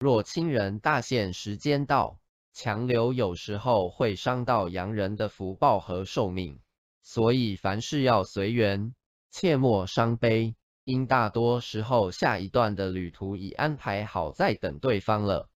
若亲人大限时间到，强留有时候会伤到洋人的福报和寿命，所以凡事要随缘，切莫伤悲，因大多时候下一段的旅途已安排好，在等对方了。